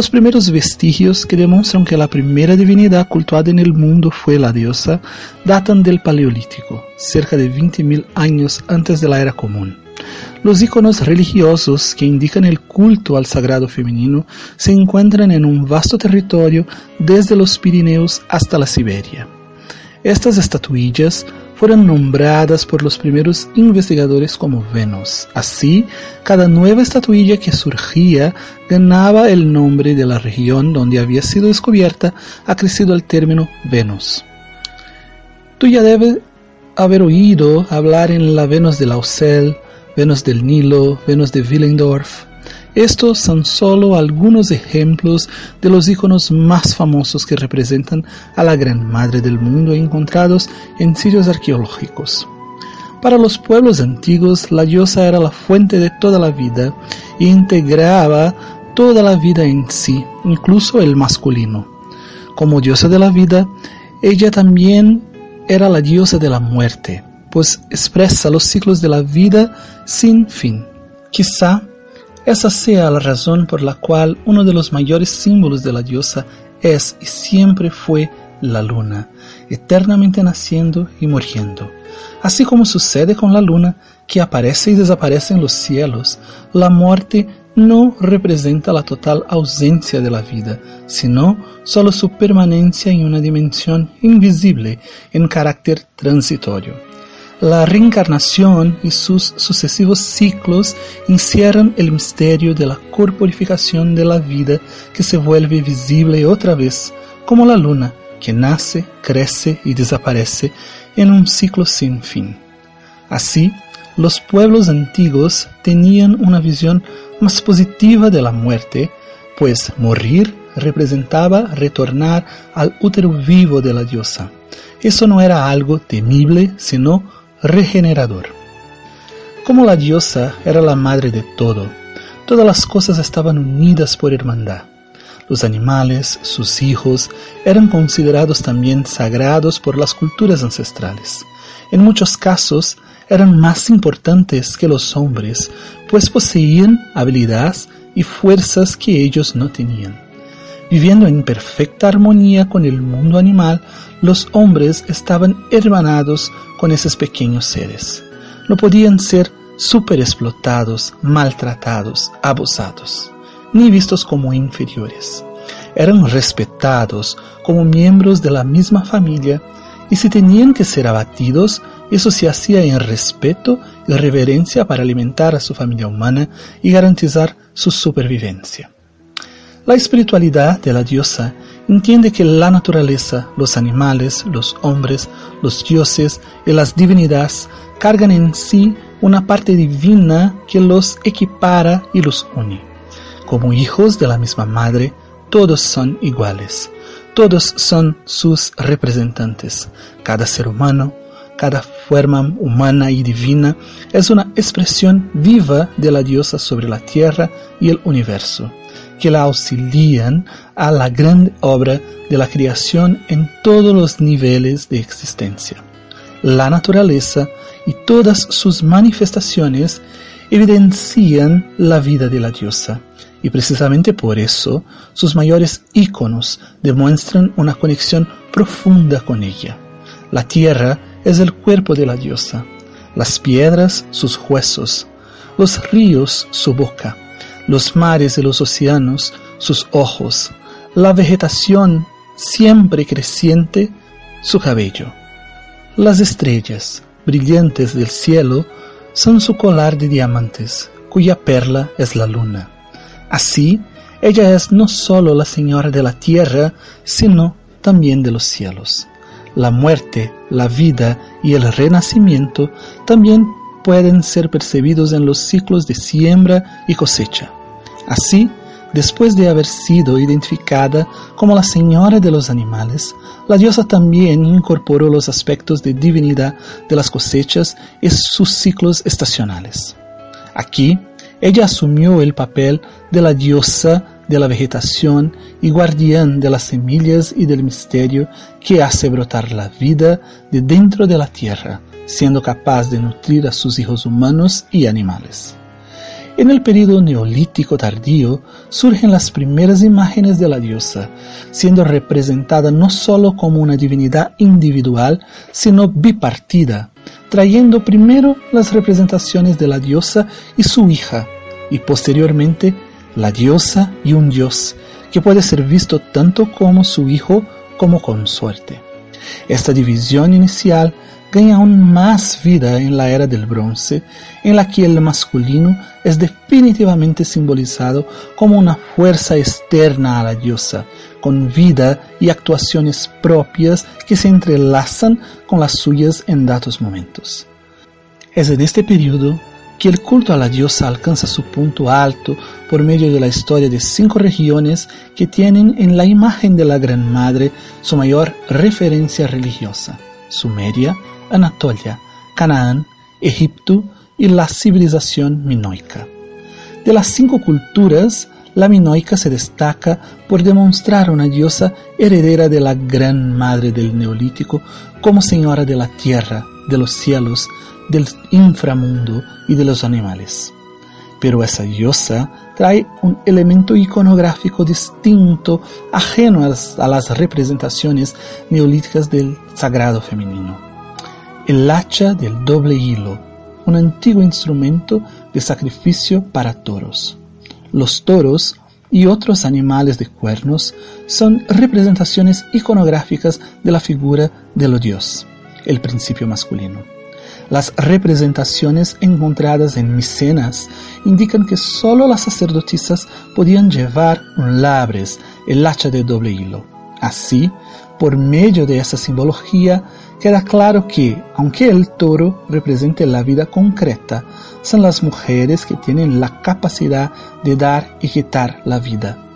Los primeros vestigios que demuestran que la primera divinidad cultuada en el mundo fue la diosa datan del Paleolítico, cerca de 20.000 años antes de la era común. Los iconos religiosos que indican el culto al sagrado femenino se encuentran en un vasto territorio desde los Pirineos hasta la Siberia. Estas estatuillas fueron nombradas por los primeros investigadores como Venus. Así, cada nueva estatuilla que surgía ganaba el nombre de la región donde había sido descubierta, ha crecido el término Venus. Tú ya debes haber oído hablar en la Venus de Lausel, Venus del Nilo, Venus de Willendorf, estos son solo algunos ejemplos de los iconos más famosos que representan a la Gran Madre del Mundo encontrados en sitios arqueológicos. Para los pueblos antiguos, la diosa era la fuente de toda la vida e integraba toda la vida en sí, incluso el masculino. Como diosa de la vida, ella también era la diosa de la muerte, pues expresa los ciclos de la vida sin fin. Quizá esa sea la razón por la cual uno de los mayores símbolos de la diosa es y siempre fue la luna, eternamente naciendo y muriendo. Así como sucede con la luna, que aparece y desaparece en los cielos, la muerte no representa la total ausencia de la vida, sino solo su permanencia en una dimensión invisible en carácter transitorio. La reencarnación y sus sucesivos ciclos encierran el misterio de la corporificación de la vida que se vuelve visible otra vez, como la luna que nace, crece y desaparece en un ciclo sin fin. Así, los pueblos antiguos tenían una visión más positiva de la muerte, pues morir representaba retornar al útero vivo de la diosa. Eso no era algo temible, sino regenerador. Como la diosa era la madre de todo, todas las cosas estaban unidas por hermandad. Los animales, sus hijos, eran considerados también sagrados por las culturas ancestrales. En muchos casos eran más importantes que los hombres, pues poseían habilidades y fuerzas que ellos no tenían. Viviendo en perfecta armonía con el mundo animal, los hombres estaban hermanados con esos pequeños seres. No podían ser superexplotados, maltratados, abusados, ni vistos como inferiores. Eran respetados como miembros de la misma familia y si tenían que ser abatidos, eso se hacía en respeto y reverencia para alimentar a su familia humana y garantizar su supervivencia. La espiritualidad de la diosa entiende que la naturaleza, los animales, los hombres, los dioses y las divinidades cargan en sí una parte divina que los equipara y los une. Como hijos de la misma madre, todos son iguales, todos son sus representantes. Cada ser humano, cada forma humana y divina es una expresión viva de la diosa sobre la tierra y el universo que la auxilian a la gran obra de la creación en todos los niveles de existencia. La naturaleza y todas sus manifestaciones evidencian la vida de la diosa, y precisamente por eso sus mayores íconos demuestran una conexión profunda con ella. La tierra es el cuerpo de la diosa, las piedras sus huesos, los ríos su boca, los mares y los océanos sus ojos, la vegetación siempre creciente su cabello. Las estrellas brillantes del cielo son su colar de diamantes, cuya perla es la luna. Así, ella es no sólo la señora de la tierra, sino también de los cielos. La muerte, la vida y el renacimiento también pueden ser percibidos en los ciclos de siembra y cosecha. Así, después de haber sido identificada como la señora de los animales, la diosa también incorporó los aspectos de divinidad de las cosechas y sus ciclos estacionales. Aquí, ella asumió el papel de la diosa de la vegetación y guardián de las semillas y del misterio que hace brotar la vida de dentro de la tierra, siendo capaz de nutrir a sus hijos humanos y animales. En el período neolítico tardío surgen las primeras imágenes de la diosa, siendo representada no sólo como una divinidad individual, sino bipartida, trayendo primero las representaciones de la diosa y su hija, y posteriormente la diosa y un dios, que puede ser visto tanto como su hijo como consorte. Esta división inicial ganha aún más vida en la era del bronce, en la que el masculino es definitivamente simbolizado como una fuerza externa a la diosa, con vida y actuaciones propias que se entrelazan con las suyas en datos momentos. Es en este periodo que el culto a la diosa alcanza su punto alto por medio de la historia de cinco regiones que tienen en la imagen de la Gran Madre su mayor referencia religiosa, Sumeria, Anatolia, Canaán, Egipto y la civilización minoica. De las cinco culturas, la minoica se destaca por demostrar una diosa heredera de la gran madre del neolítico como señora de la tierra, de los cielos, del inframundo y de los animales. Pero esa diosa trae un elemento iconográfico distinto, ajeno a las representaciones neolíticas del sagrado femenino el hacha del doble hilo, un antiguo instrumento de sacrificio para toros. Los toros y otros animales de cuernos son representaciones iconográficas de la figura del dios, el principio masculino. Las representaciones encontradas en Micenas indican que sólo las sacerdotisas podían llevar un labres, el hacha de doble hilo. Así, por medio de esa simbología, queda claro que, aunque el toro represente la vida concreta, son las mujeres que tienen la capacidad de dar y quitar la vida.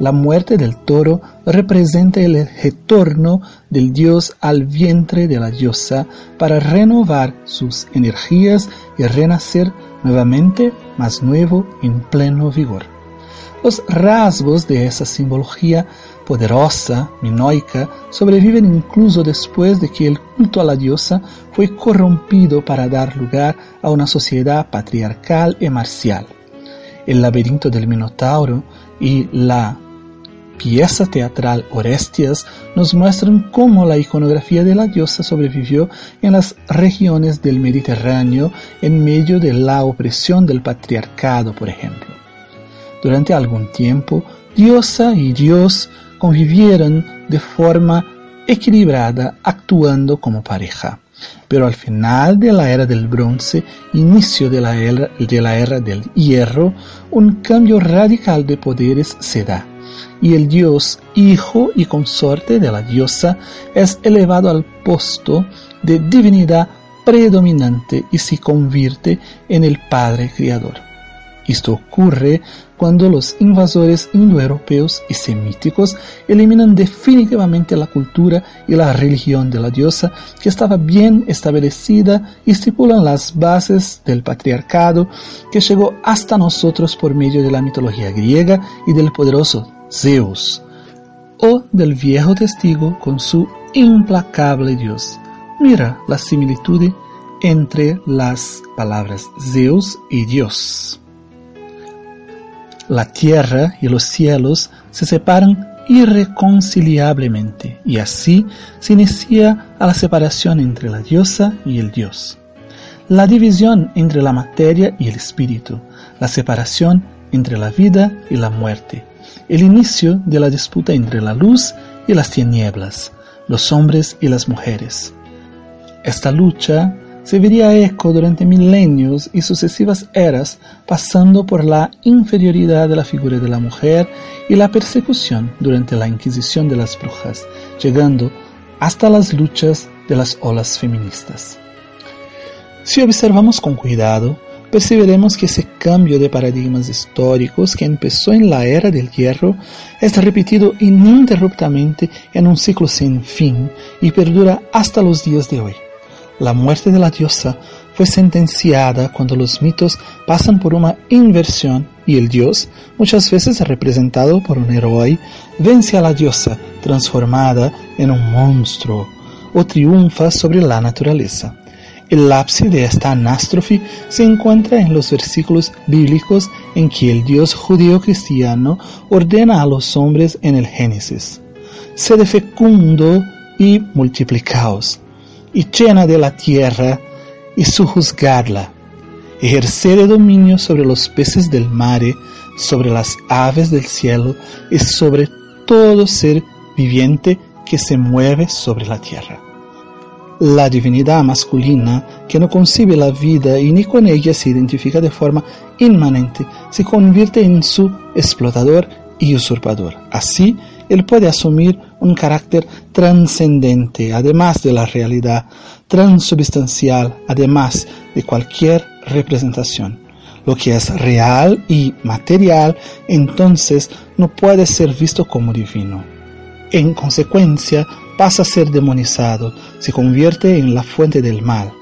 La muerte del toro representa el retorno del dios al vientre de la diosa para renovar sus energías y renacer nuevamente más nuevo en pleno vigor. Los rasgos de esa simbología poderosa, minoica, sobreviven incluso después de que el culto a la diosa fue corrompido para dar lugar a una sociedad patriarcal y marcial. El laberinto del Minotauro y la pieza teatral Orestias nos muestran cómo la iconografía de la diosa sobrevivió en las regiones del Mediterráneo en medio de la opresión del patriarcado, por ejemplo. Durante algún tiempo, diosa y dios convivieron de forma equilibrada actuando como pareja. Pero al final de la era del bronce, inicio de la era, de la era del hierro, un cambio radical de poderes se da, y el dios, hijo y consorte de la diosa, es elevado al puesto de divinidad predominante y se convierte en el Padre Creador. Esto ocurre cuando los invasores indoeuropeos y semíticos eliminan definitivamente la cultura y la religión de la diosa que estaba bien establecida y estipulan las bases del patriarcado que llegó hasta nosotros por medio de la mitología griega y del poderoso Zeus, o del viejo testigo con su implacable dios. Mira la similitud entre las palabras Zeus y Dios la tierra y los cielos se separan irreconciliablemente y así se inicia la separación entre la diosa y el dios. La división entre la materia y el espíritu, la separación entre la vida y la muerte, el inicio de la disputa entre la luz y las tinieblas, los hombres y las mujeres. Esta lucha se vería eco durante milenios y sucesivas eras, pasando por la inferioridad de la figura de la mujer y la persecución durante la Inquisición de las brujas, llegando hasta las luchas de las olas feministas. Si observamos con cuidado, percibiremos que ese cambio de paradigmas históricos que empezó en la era del hierro es repetido ininterruptamente en un ciclo sin fin y perdura hasta los días de hoy. La muerte de la diosa fue sentenciada cuando los mitos pasan por una inversión y el dios, muchas veces representado por un héroe, vence a la diosa transformada en un monstruo o triunfa sobre la naturaleza. El ápice de esta anástrofe se encuentra en los versículos bíblicos en que el Dios judío cristiano ordena a los hombres en el Génesis, sed fecundo y multiplicaos, y llena de la tierra y sujuzgadla, ejercer dominio sobre los peces del mar, sobre las aves del cielo y sobre todo ser viviente que se mueve sobre la tierra la divinidad masculina que no concibe la vida y ni con ella se identifica de forma inmanente, se convierte en su explotador y usurpador. Así, él puede asumir un carácter trascendente, además de la realidad, transubstancial, además de cualquier representación. Lo que es real y material, entonces, no puede ser visto como divino. En consecuencia, pasa a ser demonizado, se convierte en la fuente del mal.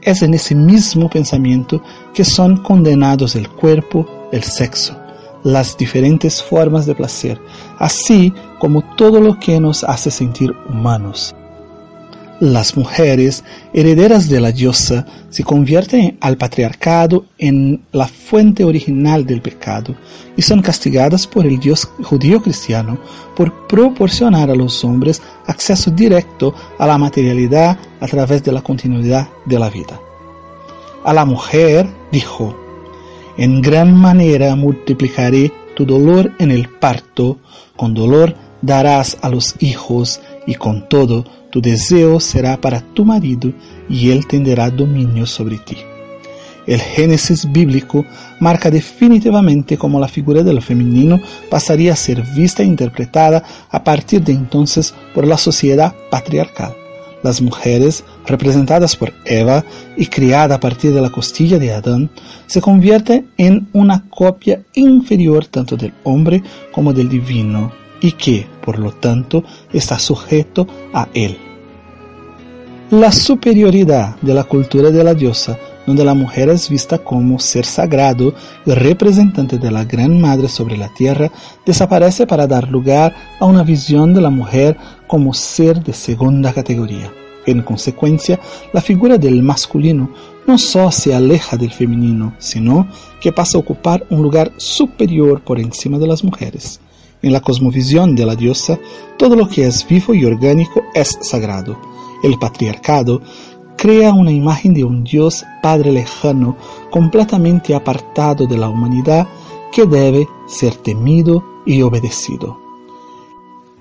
Es en ese mismo pensamiento que son condenados el cuerpo, el sexo, las diferentes formas de placer, así como todo lo que nos hace sentir humanos. Las mujeres, herederas de la diosa, se convierten al patriarcado en la fuente original del pecado y son castigadas por el Dios judío cristiano por proporcionar a los hombres acceso directo a la materialidad a través de la continuidad de la vida. A la mujer dijo, en gran manera multiplicaré tu dolor en el parto, con dolor darás a los hijos y con todo tu deseo será para tu marido y él tendrá dominio sobre ti. El Génesis bíblico marca definitivamente cómo la figura del femenino pasaría a ser vista e interpretada a partir de entonces por la sociedad patriarcal. Las mujeres, representadas por Eva y criada a partir de la costilla de Adán, se convierten en una copia inferior tanto del hombre como del divino, y que, por lo tanto, está sujeto a él. La superioridad de la cultura de la diosa, donde la mujer es vista como ser sagrado representante de la Gran Madre sobre la tierra, desaparece para dar lugar a una visión de la mujer como ser de segunda categoría. En consecuencia, la figura del masculino no solo se aleja del femenino, sino que pasa a ocupar un lugar superior por encima de las mujeres. En la cosmovisión de la diosa, todo lo que es vivo y orgánico es sagrado. El patriarcado crea una imagen de un Dios Padre lejano, completamente apartado de la humanidad, que debe ser temido y obedecido.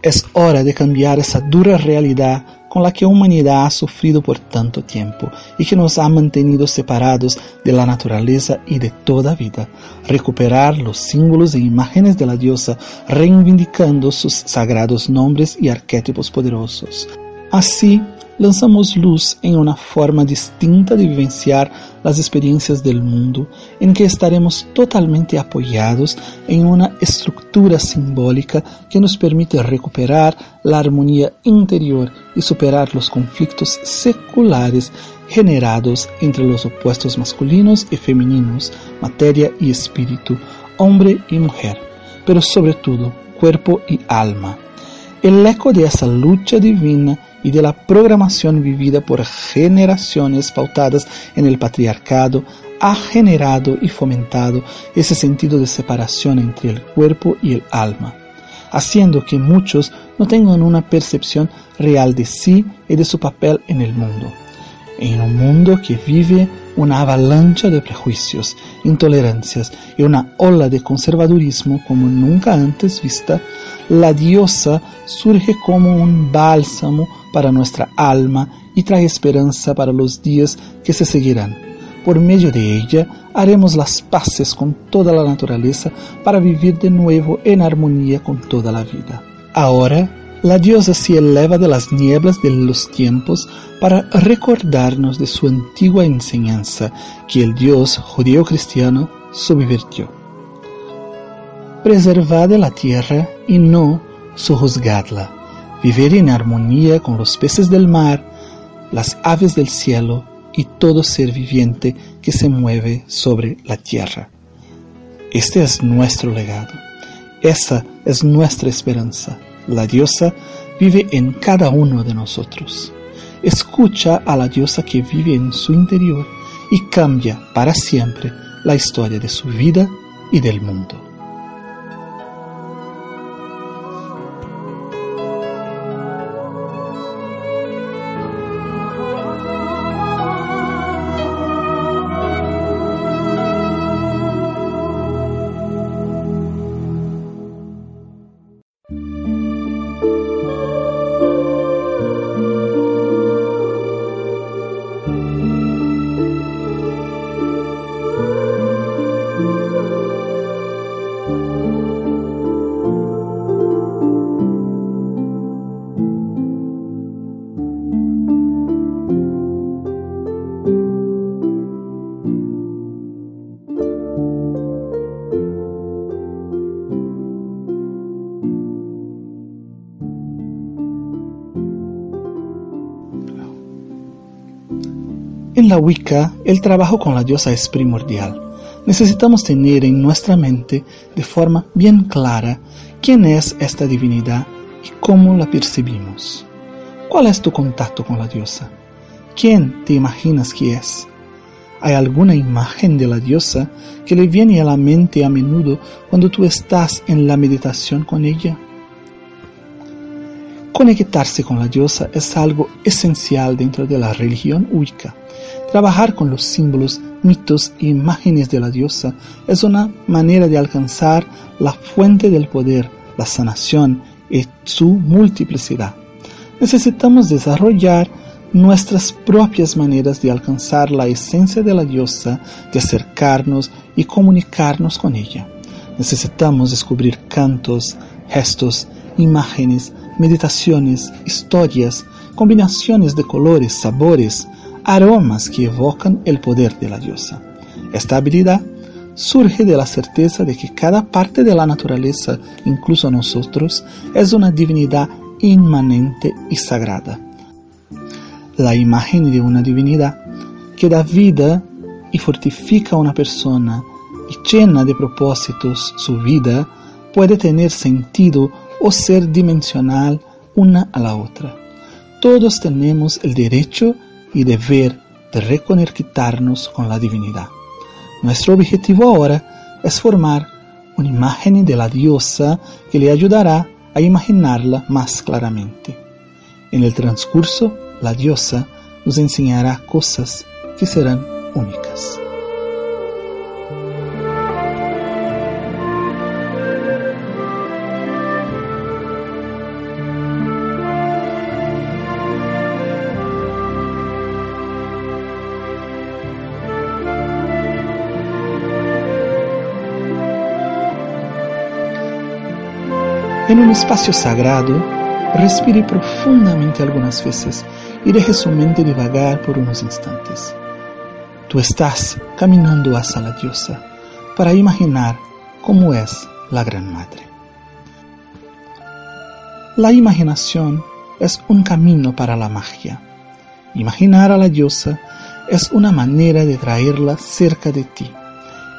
Es hora de cambiar esa dura realidad con la que la humanidad ha sufrido por tanto tiempo y que nos ha mantenido separados de la naturaleza y de toda vida. Recuperar los símbolos e imágenes de la diosa, reivindicando sus sagrados nombres y arquetipos poderosos. Así, lanzamos luz en una forma distinta de vivenciar las experiencias del mundo, en que estaremos totalmente apoyados en una estructura simbólica que nos permite recuperar la armonía interior y superar los conflictos seculares generados entre los opuestos masculinos y femeninos, materia y espíritu, hombre y mujer, pero sobre todo cuerpo y alma. El eco de esa lucha divina y de la programación vivida por generaciones pautadas en el patriarcado ha generado y fomentado ese sentido de separación entre el cuerpo y el alma, haciendo que muchos no tengan una percepción real de sí y de su papel en el mundo. En un mundo que vive una avalancha de prejuicios, intolerancias y una ola de conservadurismo como nunca antes vista, la diosa surge como un bálsamo para nuestra alma y trae esperanza para los días que se seguirán. Por medio de ella haremos las paces con toda la naturaleza para vivir de nuevo en armonía con toda la vida. Ahora, la diosa se eleva de las nieblas de los tiempos para recordarnos de su antigua enseñanza que el Dios judío-cristiano subvirtió. Preservad la tierra y no sojuzgadla vivir en armonía con los peces del mar, las aves del cielo y todo ser viviente que se mueve sobre la tierra. Este es nuestro legado. Esa es nuestra esperanza. La diosa vive en cada uno de nosotros. escucha a la diosa que vive en su interior y cambia para siempre la historia de su vida y del mundo. Wicca, el trabajo con la diosa es primordial. Necesitamos tener en nuestra mente de forma bien clara quién es esta divinidad y cómo la percibimos. ¿Cuál es tu contacto con la diosa? ¿Quién te imaginas que es? ¿Hay alguna imagen de la diosa que le viene a la mente a menudo cuando tú estás en la meditación con ella? Conectarse con la diosa es algo esencial dentro de la religión Wicca. Trabajar con los símbolos, mitos e imágenes de la diosa es una manera de alcanzar la fuente del poder, la sanación y su multiplicidad. Necesitamos desarrollar nuestras propias maneras de alcanzar la esencia de la diosa, de acercarnos y comunicarnos con ella. Necesitamos descubrir cantos, gestos, imágenes, meditaciones, historias, combinaciones de colores, sabores, aromas que evocan el poder de la diosa. Esta habilidad surge de la certeza de que cada parte de la naturaleza, incluso nosotros, es una divinidad inmanente y sagrada. La imagen de una divinidad que da vida y fortifica a una persona y llena de propósitos su vida puede tener sentido o ser dimensional una a la otra. Todos tenemos el derecho y deber de reconectarnos con la divinidad. Nuestro objetivo ahora es formar una imagen de la diosa que le ayudará a imaginarla más claramente. En el transcurso, la diosa nos enseñará cosas que serán únicas. Espacio sagrado, respire profundamente algunas veces y deje su mente divagar por unos instantes. Tú estás caminando hacia la diosa para imaginar cómo es la Gran Madre. La imaginación es un camino para la magia. Imaginar a la diosa es una manera de traerla cerca de ti.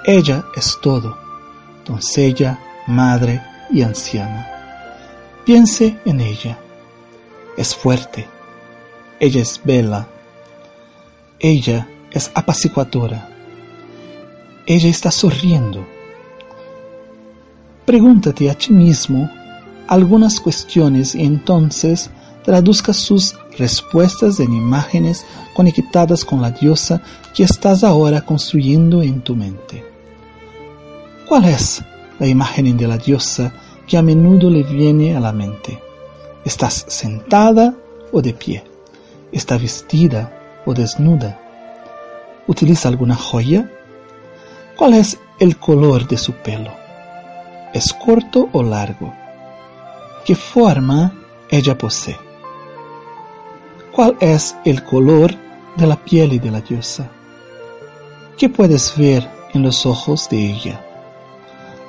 Ella es todo, doncella, madre y anciana. Piense en ella. Es fuerte. Ella es bella. Ella es apaciguadora. Ella está sonriendo. Pregúntate a ti mismo algunas cuestiones y entonces traduzca sus respuestas en imágenes conectadas con la diosa que estás ahora construyendo en tu mente. ¿Cuál es la imagen de la diosa que a menudo le viene a la mente. ¿Estás sentada o de pie? ¿Está vestida o desnuda? ¿Utiliza alguna joya? ¿Cuál es el color de su pelo? ¿Es corto o largo? ¿Qué forma ella posee? ¿Cuál es el color de la piel de la diosa? ¿Qué puedes ver en los ojos de ella?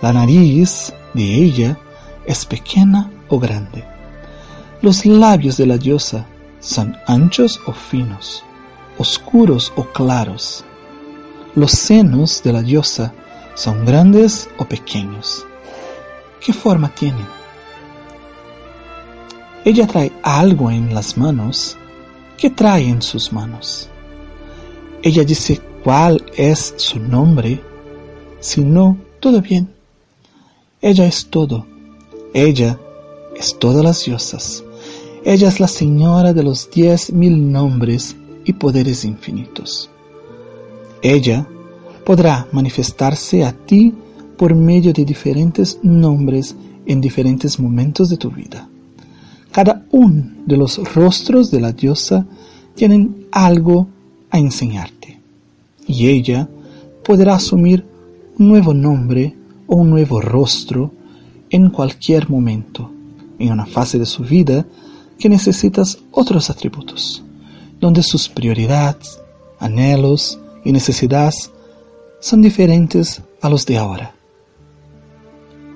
La nariz de ella es pequeña o grande. Los labios de la diosa son anchos o finos, oscuros o claros. Los senos de la diosa son grandes o pequeños. ¿Qué forma tienen? Ella trae algo en las manos. ¿qué trae en sus manos? Ella dice cuál es su nombre. Si no, todo bien. Ella es todo. Ella es todas las diosas. Ella es la señora de los diez mil nombres y poderes infinitos. Ella podrá manifestarse a ti por medio de diferentes nombres en diferentes momentos de tu vida. Cada uno de los rostros de la diosa tienen algo a enseñarte y ella podrá asumir un nuevo nombre o un nuevo rostro en cualquier momento, en una fase de su vida que necesitas otros atributos, donde sus prioridades, anhelos y necesidades son diferentes a los de ahora.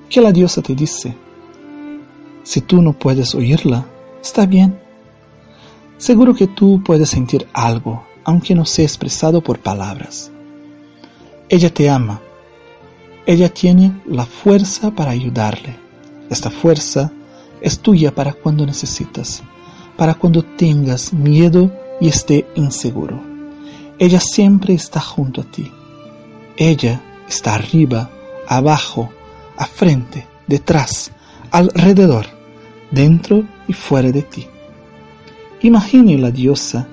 ¿Qué la diosa te dice? Si tú no puedes oírla, está bien. Seguro que tú puedes sentir algo, aunque no sea expresado por palabras. Ella te ama. Ella tiene la fuerza para ayudarle. Esta fuerza es tuya para cuando necesitas, para cuando tengas miedo y esté inseguro. Ella siempre está junto a ti. Ella está arriba, abajo, a frente, detrás, alrededor, dentro y fuera de ti. Imagine la diosa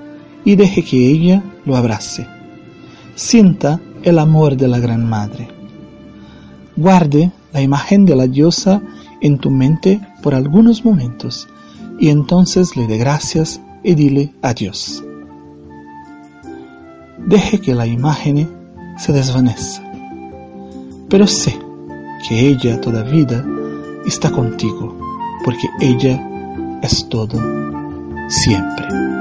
y deje que ella lo abrace. Sienta el amor de la Gran Madre. Guarde la imagen de la diosa en tu mente por algunos momentos y entonces le dé gracias y dile adiós. Deje que la imagen se desvanezca, pero sé que ella todavía está contigo, porque ella es todo siempre.